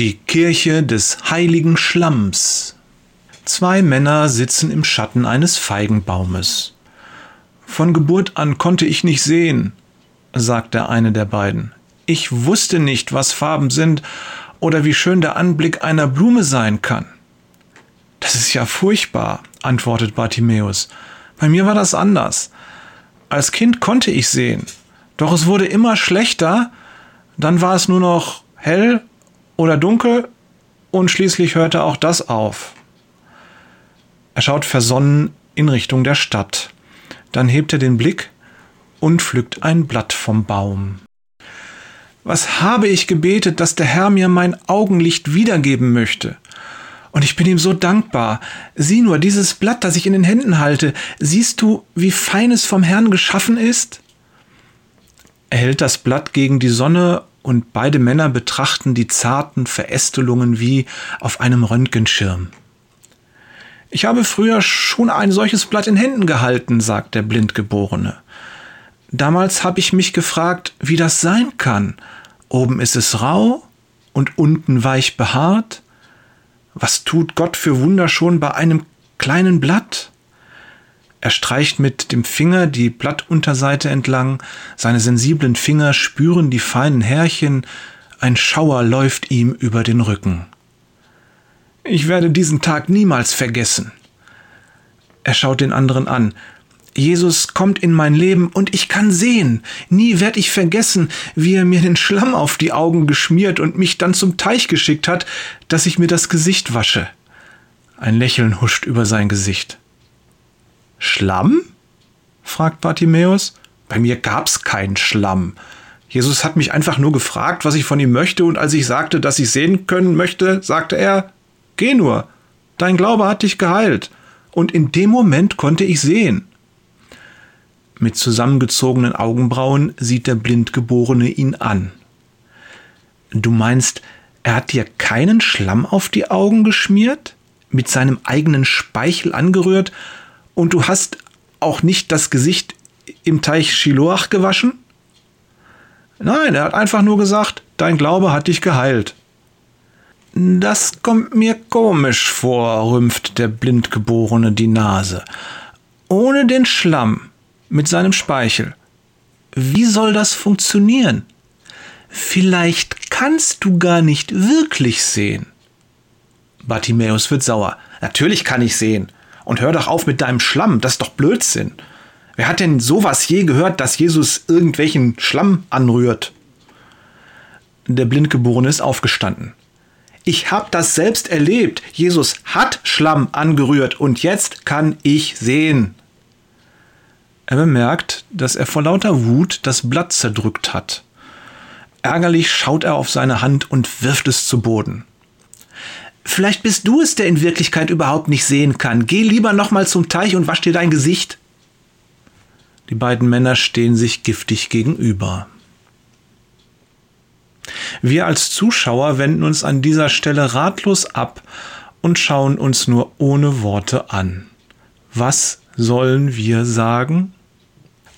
Die Kirche des heiligen Schlamms. Zwei Männer sitzen im Schatten eines Feigenbaumes. Von Geburt an konnte ich nicht sehen, sagt der eine der beiden. Ich wusste nicht, was Farben sind oder wie schön der Anblick einer Blume sein kann. Das ist ja furchtbar, antwortet Bartimäus. Bei mir war das anders. Als Kind konnte ich sehen, doch es wurde immer schlechter, dann war es nur noch hell oder dunkel und schließlich hörte auch das auf. Er schaut versonnen in Richtung der Stadt. Dann hebt er den Blick und pflückt ein Blatt vom Baum. Was habe ich gebetet, dass der Herr mir mein Augenlicht wiedergeben möchte? Und ich bin ihm so dankbar. Sieh nur, dieses Blatt, das ich in den Händen halte, siehst du, wie fein es vom Herrn geschaffen ist? Er hält das Blatt gegen die Sonne und beide Männer betrachten die zarten Verästelungen wie auf einem Röntgenschirm. Ich habe früher schon ein solches Blatt in Händen gehalten, sagt der Blindgeborene. Damals habe ich mich gefragt, wie das sein kann. Oben ist es rau und unten weich behaart. Was tut Gott für Wunder schon bei einem kleinen Blatt? Er streicht mit dem Finger die Blattunterseite entlang, seine sensiblen Finger spüren die feinen Härchen, ein Schauer läuft ihm über den Rücken. Ich werde diesen Tag niemals vergessen. Er schaut den anderen an. Jesus kommt in mein Leben und ich kann sehen. Nie werde ich vergessen, wie er mir den Schlamm auf die Augen geschmiert und mich dann zum Teich geschickt hat, dass ich mir das Gesicht wasche. Ein Lächeln huscht über sein Gesicht. Schlamm? fragt Bartimäus. Bei mir gab's keinen Schlamm. Jesus hat mich einfach nur gefragt, was ich von ihm möchte, und als ich sagte, dass ich sehen können möchte, sagte er, Geh nur, dein Glaube hat dich geheilt. Und in dem Moment konnte ich sehen. Mit zusammengezogenen Augenbrauen sieht der Blindgeborene ihn an. Du meinst, er hat dir keinen Schlamm auf die Augen geschmiert, mit seinem eigenen Speichel angerührt, und du hast auch nicht das Gesicht im Teich Shiloach gewaschen? Nein, er hat einfach nur gesagt, dein Glaube hat dich geheilt. Das kommt mir komisch vor, rümpft der Blindgeborene die Nase. Ohne den Schlamm mit seinem Speichel. Wie soll das funktionieren? Vielleicht kannst du gar nicht wirklich sehen. Bartimäus wird sauer. Natürlich kann ich sehen. Und hör doch auf mit deinem Schlamm, das ist doch Blödsinn. Wer hat denn sowas je gehört, dass Jesus irgendwelchen Schlamm anrührt? Der Blindgeborene ist aufgestanden. Ich habe das selbst erlebt. Jesus hat Schlamm angerührt und jetzt kann ich sehen. Er bemerkt, dass er vor lauter Wut das Blatt zerdrückt hat. Ärgerlich schaut er auf seine Hand und wirft es zu Boden. Vielleicht bist du es, der in Wirklichkeit überhaupt nicht sehen kann. Geh lieber nochmal zum Teich und wasch dir dein Gesicht. Die beiden Männer stehen sich giftig gegenüber. Wir als Zuschauer wenden uns an dieser Stelle ratlos ab und schauen uns nur ohne Worte an. Was sollen wir sagen?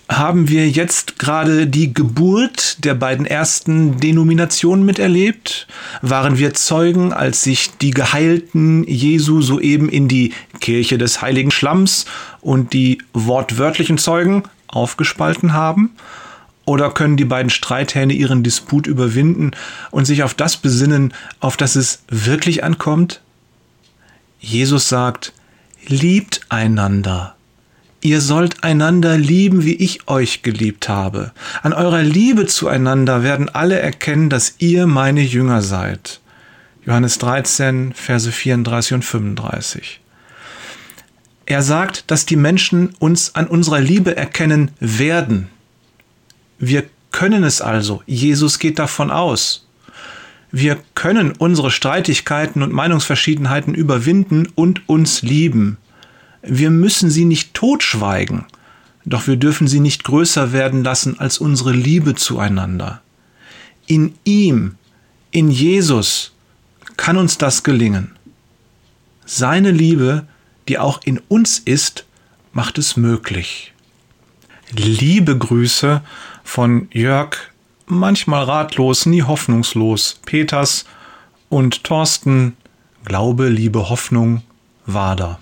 Haben wir jetzt gerade die Geburt der beiden ersten Denominationen miterlebt? Waren wir Zeugen, als sich die Geheilten Jesu soeben in die Kirche des heiligen Schlamms und die wortwörtlichen Zeugen aufgespalten haben? Oder können die beiden Streithähne ihren Disput überwinden und sich auf das besinnen, auf das es wirklich ankommt? Jesus sagt, liebt einander. Ihr sollt einander lieben, wie ich euch geliebt habe. An eurer Liebe zueinander werden alle erkennen, dass ihr meine Jünger seid. Johannes 13, Verse 34 und 35. Er sagt, dass die Menschen uns an unserer Liebe erkennen werden. Wir können es also. Jesus geht davon aus. Wir können unsere Streitigkeiten und Meinungsverschiedenheiten überwinden und uns lieben. Wir müssen sie nicht totschweigen, doch wir dürfen sie nicht größer werden lassen als unsere Liebe zueinander. In ihm, in Jesus, kann uns das gelingen. Seine Liebe, die auch in uns ist, macht es möglich. Liebe Grüße von Jörg, manchmal ratlos, nie hoffnungslos, Peters Und Thorsten, Glaube, Liebe, Hoffnung, Wader.